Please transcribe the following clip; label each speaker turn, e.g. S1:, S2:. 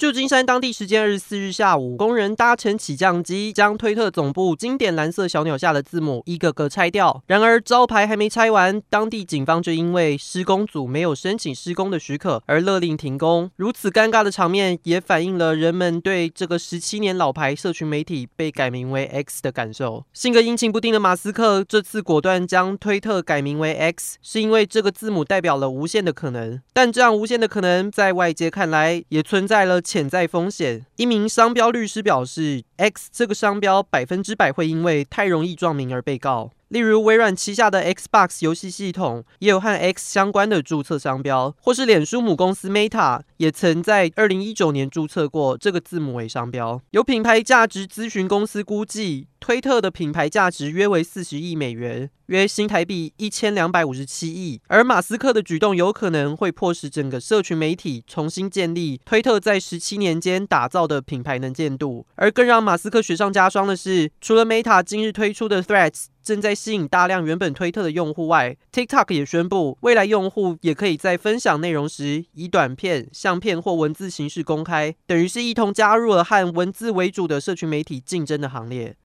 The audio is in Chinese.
S1: 旧金山当地时间二十四日下午，工人搭乘起降机将推特总部经典蓝色小鸟下的字母一个个拆掉。然而招牌还没拆完，当地警方就因为施工组没有申请施工的许可而勒令停工。如此尴尬的场面，也反映了人们对这个十七年老牌社群媒体被改名为 X 的感受。性格阴晴不定的马斯克这次果断将推特改名为 X，是因为这个字母代表了无限的可能。但这样无限的可能，在外界看来也存在了。潜在风险。一名商标律师表示，X 这个商标百分之百会因为太容易撞名而被告。例如，微软旗下的 Xbox 游戏系统也有和 X 相关的注册商标，或是脸书母公司 Meta 也曾在二零一九年注册过这个字母为商标。有品牌价值咨询公司估计，推特的品牌价值约为四十亿美元，约新台币一千两百五十七亿。而马斯克的举动有可能会迫使整个社群媒体重新建立推特在十七年间打造的品牌能见度。而更让马斯克雪上加霜的是，除了 Meta 今日推出的 Threads。正在吸引大量原本推特的用户外，TikTok 也宣布，未来用户也可以在分享内容时以短片、相片或文字形式公开，等于是一同加入了和文字为主的社群媒体竞争的行列。